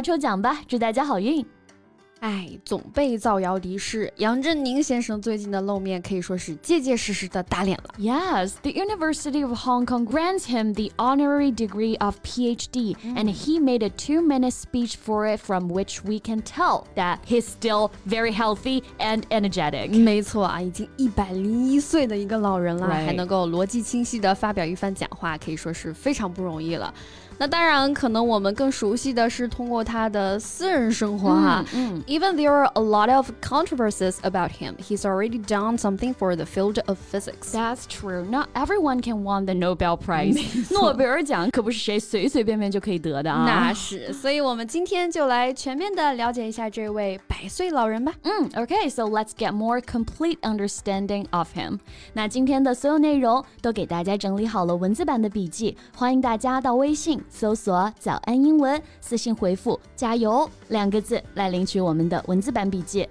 抽奖吧，祝大家好运！哎，总被造谣离世。杨振宁先生最近的露面可以说是结结实实的打脸了。Yes, the University of Hong Kong grants him the honorary degree of PhD, and he made a two-minute speech for it, from which we can tell that he's still very healthy and energetic. 没错啊，已经一百零一岁的一个老人了，还能够逻辑清晰的发表一番讲话，可以说是非常不容易了。那当然，可能我们更熟悉的是通过他的私人生活哈。嗯，Even there are a lot of controversies about him, he's already done something for the field of physics. That's true. Not everyone can win the Nobel Prize. 诺贝尔奖可不是谁随随便便就可以得的啊。那是，所以我们今天就来全面的了解一下这位百岁老人吧。嗯，OK，so let's get more complete understanding of him. 那今天的所有内容都给大家整理好了文字版的笔记，欢迎大家到微信。搜索“早安英文”，私信回复“加油”两个字来领取我们的文字版笔记。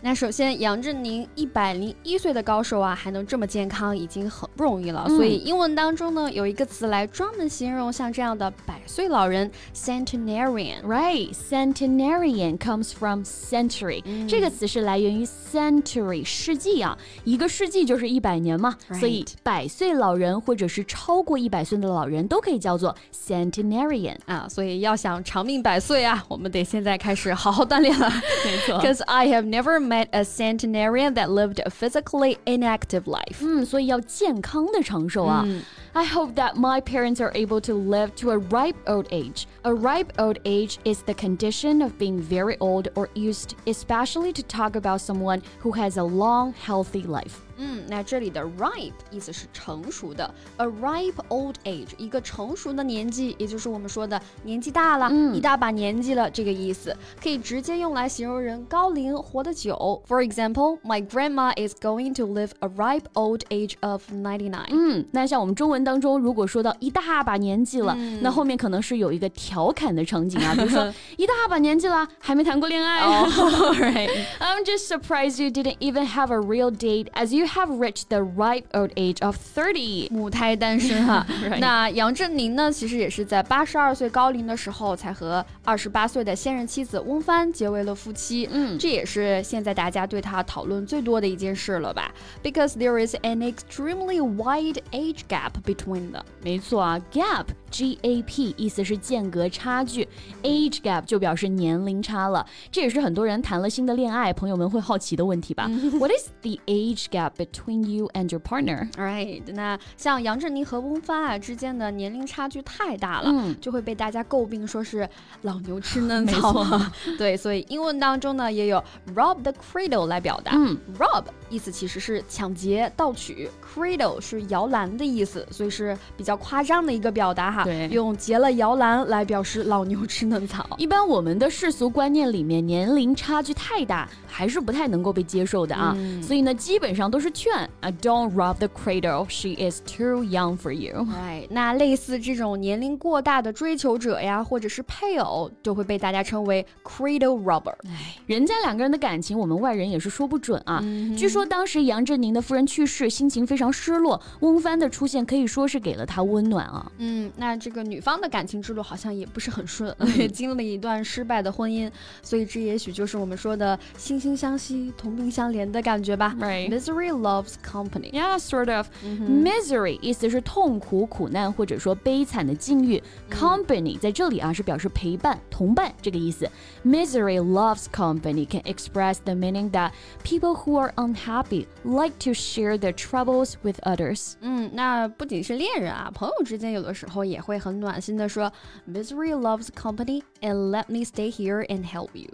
那首先，杨振宁一百零一岁的高寿啊，还能这么健康，已经很不容易了。所以英文当中呢，有一个词来专门形容像这样的百岁老人，centenarian。Right，centenarian comes from century，这个词是来源于 century 世纪啊，一个世纪就是一百年嘛，所以百岁老人或者是超过一百岁的老人都可以叫做 centenarian 啊。所以要想长命百岁啊，我们得现在开始好好锻炼了。没错，Because I have never met a centenarian that lived a physically inactive life. 嗯，所以要健康的长寿啊。嗯 I hope that my parents are able to live to a ripe old age. A ripe old age is the condition of being very old or used especially to talk about someone who has a long, healthy life. 嗯，那这里的 ripe 意思是成熟的，a ripe old age 一个成熟的年纪，也就是我们说的年纪大了，嗯、一大把年纪了这个意思，可以直接用来形容人高龄活得久。For example, my grandma is going to live a ripe old age of ninety nine。嗯，那像我们中文当中，如果说到一大把年纪了，嗯、那后面可能是有一个调侃的场景啊，比如说一大把年纪了还没谈过恋爱。Oh, right. I'm just surprised you didn't even have a real date as you have reached the ripe old age of thirty，母胎单身哈。那杨振宁呢，其实也是在八十二岁高龄的时候，才和二十八岁的现任妻子翁帆结为了夫妻。嗯，这也是现在大家对他讨论最多的一件事了吧？Because there is an extremely wide age gap between them。没错啊，gap。G A P 意思是间隔差距，age gap 就表示年龄差了。这也是很多人谈了新的恋爱，朋友们会好奇的问题吧？What is the age gap between you and your partner? Right，那像杨振宁和翁帆啊之间的年龄差距太大了，嗯、就会被大家诟病说是老牛吃嫩草。对，所以英文当中呢也有 rob the cradle 来表达。嗯，rob 意思其实是抢劫、盗取，cradle 是摇篮的意思，所以是比较夸张的一个表达哈。对，用结了摇篮来表示老牛吃嫩草。一般我们的世俗观念里面，年龄差距太大还是不太能够被接受的啊。嗯、所以呢，基本上都是劝啊，Don't rob the cradle. She is too young for you. Right. 那类似这种年龄过大的追求者呀，或者是配偶，就会被大家称为 cradle robber。哎，人家两个人的感情，我们外人也是说不准啊。嗯、据说当时杨振宁的夫人去世，心情非常失落，翁帆的出现可以说是给了他温暖啊。嗯，那。那这个女方的感情之路好像也不是很顺，也经历了一段失败的婚姻，所以这也许就是我们说的惺惺相惜、同病相怜的感觉吧。Right. Misery loves company. Yeah, sort of. Misery 意思是痛苦、苦难或者说悲惨的境遇。Company 在这里啊是表示陪伴、同伴这个意思。Misery loves company can express the meaning that people who are unhappy like to share their troubles with others. 嗯，那不仅是恋人啊，朋友之间有的时候也。也会很暖心的说，Misery loves company and let me stay here and help you。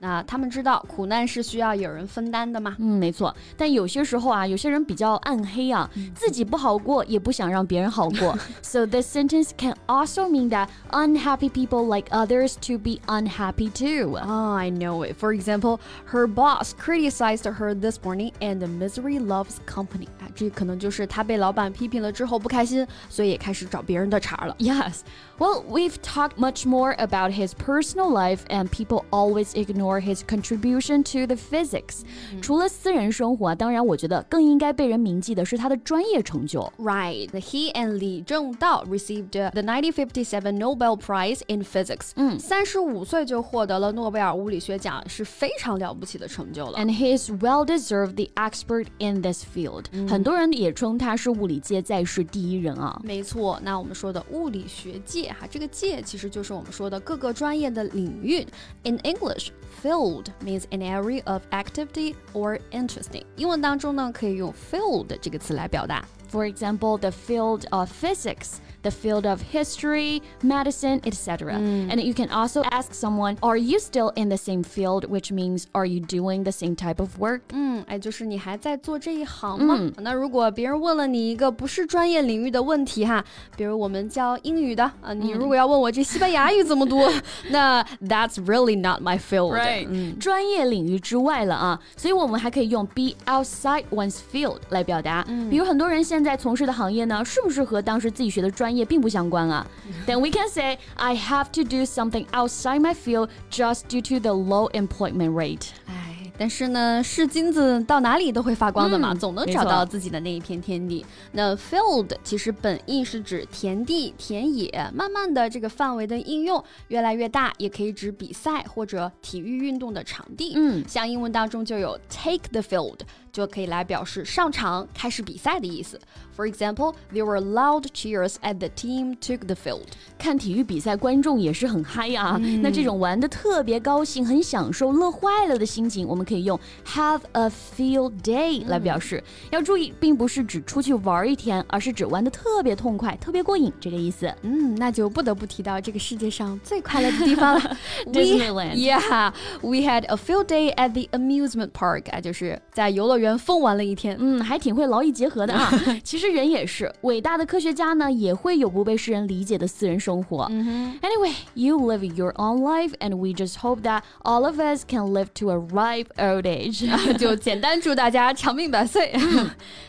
那他们知道苦难是需要有人分担的吗？嗯，没错。但有些时候啊，有些人比较暗黑啊，自己不好过，也不想让别人好过。so this sentence can also mean that unhappy people like others to be unhappy too. Oh, I know it. For example, her boss criticized her this morning, and misery loves company. 啊，这可能就是她被老板批评了之后不开心，所以也开始找别人的茬了。Yes. Well, we've talked much more about his personal life, and people always ignore his contribution to the physics. 除了私人生活，当然，我觉得更应该被人铭记的是他的专业成就。Right, he and Li Zhengdao received the 1957 Nobel Prize in Physics. 嗯，三十五岁就获得了诺贝尔物理学奖，是非常了不起的成就了。And he is well deserved the expert in this field. 很多人也称他是物理界在世第一人啊。没错，那我们说的物理学界哈，这个界其实就是我们说的各个专业的领域。In English, field means an area of activity or interesting。英文当中呢，可以用 field 这个词来表达。For example, the field of physics the field of history, medicine, etc. Mm. And you can also ask someone, Are you still in the same field? Which means, Are you doing the same type of work? 嗯，哎，就是你还在做这一行吗？嗯、那如果别人问了你一个不是专业领域的问题哈，比如我们教英语的啊，你如果要问我这西班牙语怎么读，那 That's really not my field。Right，嗯，专业领域之外了啊，所以我们还可以用 be outside one's field 来表达。比如很多人现在从事的行业呢，是不是和当时自己学的专业并不相关啊？Then we can say I have to do something outside my field just due to the low employment rate. 但是呢，是金子到哪里都会发光的嘛，总能找到自己的那一片天地。那 field 其实本意是指田地、田野，慢慢的这个范围的应用越来越大，也可以指比赛或者体育运动的场地。嗯，像英文当中就有 take the field。就可以来表示上场开始比赛的意思。For example, there were loud cheers as the team took the field. 看体育比赛，观众也是很嗨呀、啊。嗯、那这种玩的特别高兴、很享受、乐坏了的心情，我们可以用 have a field day 来表示。嗯、要注意，并不是指出去玩一天，而是指玩的特别痛快、特别过瘾这个意思。嗯，那就不得不提到这个世界上最快乐的地方了 Disneyland. Yeah, we had a field day at the amusement park. 啊，就是在游乐园疯玩了一天，嗯，还挺会劳逸结合的啊。其实人也是，伟大的科学家呢，也会有不被世人理解的私人生活。Anyway, you live your own life, and we just hope that all of us can live to a ripe old age. 就简单祝大家长命百岁。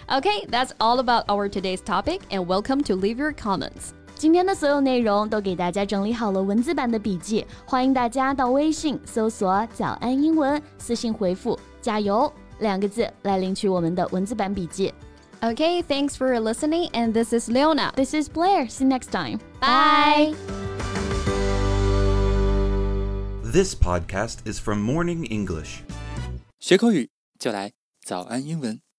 Okay, that's all about our today's topic, and welcome to leave your comments. 今天的所有内容都给大家整理好了文字版的笔记，欢迎大家到微信搜索“早安英文”，私信回复“加油”。两个字来领取我们的文字版笔记。Okay, thanks for listening, and this is Leona. This is Blair. See you next time. Bye. This podcast is from Morning English. 学口语就来早安英文。